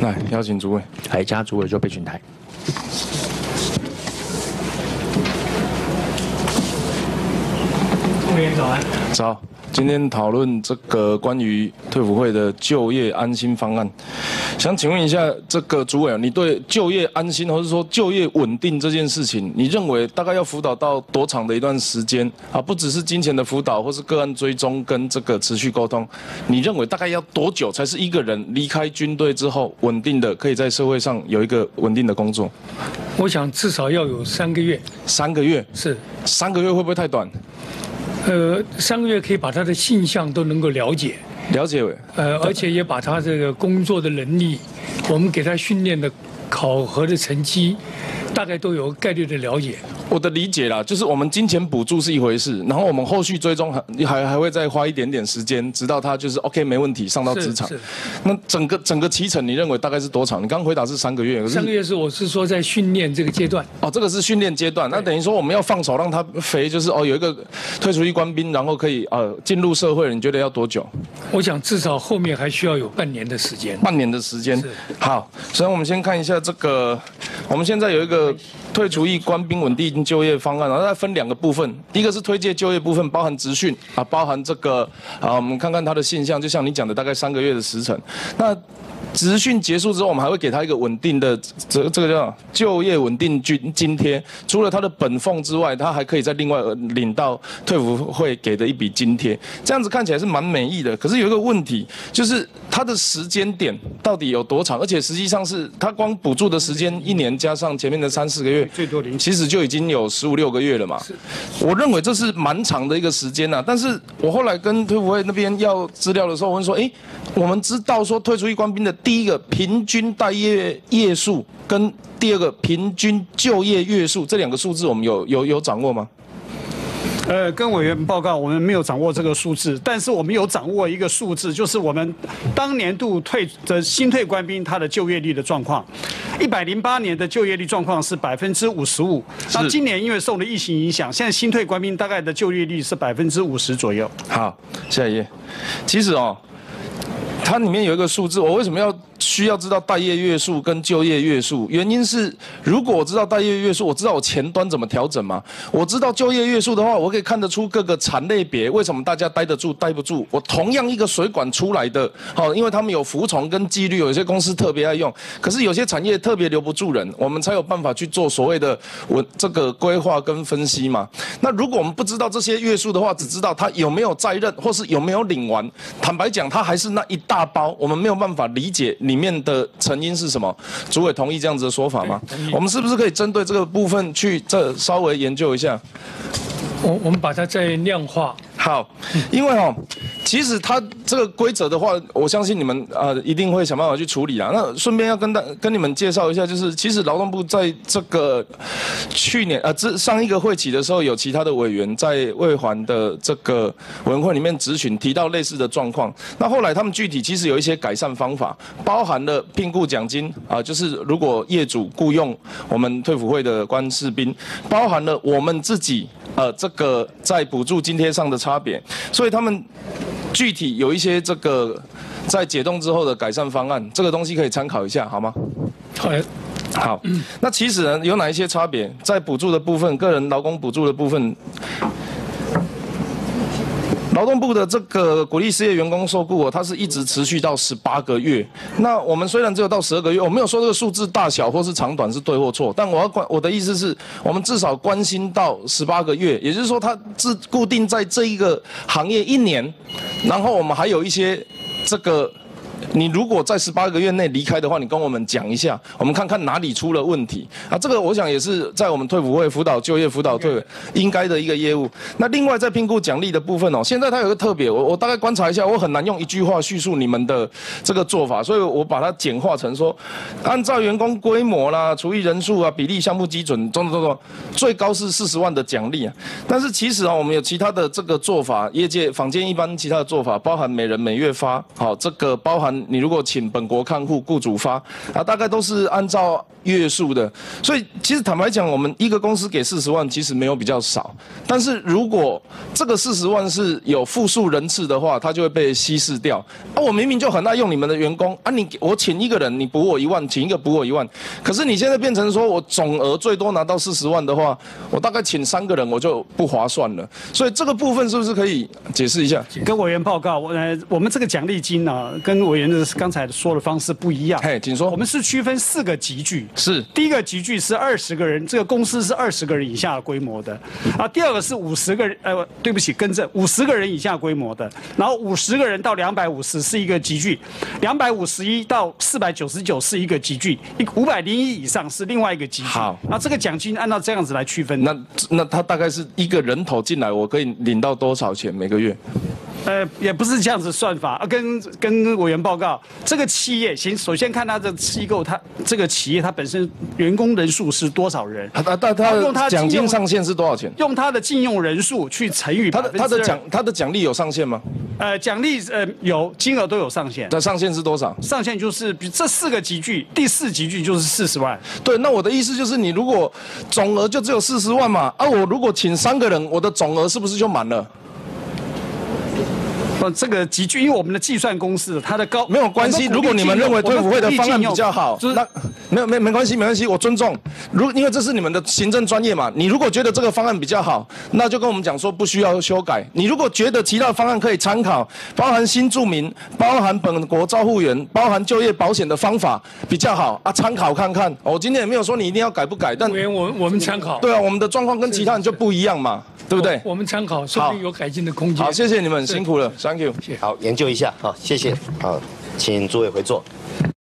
来邀请诸位，来加主委就备询台。委员早安。早。今天讨论这个关于退伍会的就业安心方案，想请问一下这个主委，你对就业安心或者说就业稳定这件事情，你认为大概要辅导到多长的一段时间啊？不只是金钱的辅导，或是个案追踪跟这个持续沟通，你认为大概要多久才是一个人离开军队之后稳定的可以在社会上有一个稳定的工作？我想至少要有三个月。三个月是三个月会不会太短？呃，三个月可以把他的性向都能够了解，了解。呃，而且也把他这个工作的能力，我们给他训练的考核的成绩。大概都有概率的了解。我的理解啦，就是我们金钱补助是一回事，然后我们后续追踪还还还会再花一点点时间，直到他就是 OK 没问题上到职场。那整个整个期程你认为大概是多长？你刚回答是三个月。三个月是我是说在训练这个阶段。哦，这个是训练阶段，那等于说我们要放手让他肥，就是哦有一个退出去官兵，然后可以呃进入社会，你觉得要多久？我想至少后面还需要有半年的时间。半年的时间。好，所以我们先看一下这个，我们现在有一个。退出役官兵稳定就业方案，然后再分两个部分，第一个是推荐就业部分，包含职训啊，包含这个啊，我们看看它的现象，就像你讲的，大概三个月的时辰，那。职训结束之后，我们还会给他一个稳定的这这个叫就业稳定津津贴。除了他的本俸之外，他还可以在另外领到退伍会给的一笔津贴。这样子看起来是蛮美意的。可是有一个问题，就是他的时间点到底有多长？而且实际上是他光补助的时间一年加上前面的三四个月，最多零，其实就已经有十五六个月了嘛。我认为这是蛮长的一个时间呐。但是我后来跟退伍会那边要资料的时候，我问说：哎，我们知道说退出役官兵的。第一个平均待业月数跟第二个平均就业月数这两个数字，我们有有有掌握吗？呃，跟委员报告，我们没有掌握这个数字，但是我们有掌握一个数字，就是我们当年度退的新退官兵他的就业率的状况。一百零八年的就业率状况是百分之五十五，那今年因为受了疫情影响，现在新退官兵大概的就业率是百分之五十左右。好，下一页。其实哦。它里面有一个数字，我为什么要？需要知道待业月数跟就业月数，原因是如果我知道待业月数，我知道我前端怎么调整吗？我知道就业月数的话，我可以看得出各个产类别为什么大家待得住、待不住。我同样一个水管出来的，好，因为他们有服从跟纪律，有些公司特别爱用，可是有些产业特别留不住人，我们才有办法去做所谓的我这个规划跟分析嘛。那如果我们不知道这些月数的话，只知道他有没有在任或是有没有领完，坦白讲，他还是那一大包，我们没有办法理解。里面的成因是什么？主委同意这样子的说法吗？我们是不是可以针对这个部分去这稍微研究一下？我我们把它再量化。好，因为哈，其实它这个规则的话，我相信你们呃一定会想办法去处理啊。那顺便要跟大跟你们介绍一下，就是其实劳动部在这个去年呃这上一个会期的时候，有其他的委员在未还的这个委员会里面咨询，提到类似的状况。那后来他们具体其实有一些改善方法，包含了聘雇奖金啊，就是如果业主雇佣我们退辅会的官士兵，包含了我们自己呃这个在补助津贴上的差。别，所以他们具体有一些这个在解冻之后的改善方案，这个东西可以参考一下，好吗？好，好。那其实呢，有哪一些差别？在补助的部分，个人劳工补助的部分。劳动部的这个鼓励失业员工受雇哦，它是一直持续到十八个月。那我们虽然只有到十二个月，我没有说这个数字大小或是长短是对或错，但我要关我的意思是我们至少关心到十八个月，也就是说它自固定在这一个行业一年，然后我们还有一些这个。你如果在十八个月内离开的话，你跟我们讲一下，我们看看哪里出了问题啊？这个我想也是在我们退辅会辅导就业辅导队应该的一个业务。那另外在评估奖励的部分哦，现在它有个特别，我我大概观察一下，我很难用一句话叙述你们的这个做法，所以我把它简化成说，按照员工规模啦、除以人数啊、比例、项目基准，种种种种，最高是四十万的奖励啊。但是其实啊，我们有其他的这个做法，业界坊间一般其他的做法，包含每人每月发，好这个包含。你如果请本国看护、雇主发啊，大概都是按照月数的。所以其实坦白讲，我们一个公司给四十万，其实没有比较少。但是如果这个四十万是有复数人次的话，它就会被稀释掉。啊，我明明就很爱用你们的员工啊，你我请一个人，你补我一万，请一个补我一万。可是你现在变成说我总额最多拿到四十万的话，我大概请三个人我就不划算了。所以这个部分是不是可以解释一下？跟委员报告，我呃，我们这个奖励金呢，跟委员的刚才说的方式不一样。嘿，请说。我们是区分四个集聚，是第一个集聚是二十个人，这个公司是二十个人以下的规模的，啊，第二个是五十个人，呃，对不起，更正，五十个人以下规模的，然后五十个人到两百五十是一个集聚，两百五十一到四百九十九是一个集聚，一五百零一以上是另外一个集聚。好，那这个奖金按照这样子来区分。那那他大概是一个人头进来，我可以领到多少钱每个月？呃，也不是这样子算法啊，跟跟委员报告，这个企业先首先看它的机构，它这个企业它本身员工人数是多少人？他他他用他奖金上限是多少钱？用他的禁用人数去乘以他的他的奖他的奖励有上限吗？呃，奖励呃有金额都有上限。的上限是多少？上限就是比这四个集聚，第四集聚就是四十万。对，那我的意思就是你如果总额就只有四十万嘛，啊，我如果请三个人，我的总额是不是就满了？呃，这个集聚，因为我们的计算公式，它的高没有关系。如果你们认为退伍会的方案比较好，那没有没没关系，没关系，我尊重。如因为这是你们的行政专业嘛，你如果觉得这个方案比较好，那就跟我们讲说不需要修改。你如果觉得其他方案可以参考，包含新住民、包含本国照护员、包含就业保险的方法比较好啊，参考看看。我今天也没有说你一定要改不改，但我我们参考。对啊，我们的状况跟其他人就不一样嘛，对不对？我们参考，说不定有改进的空间。好，谢谢你们辛苦了，Thank you。好，研究一下，好，谢谢，好，请诸位回座。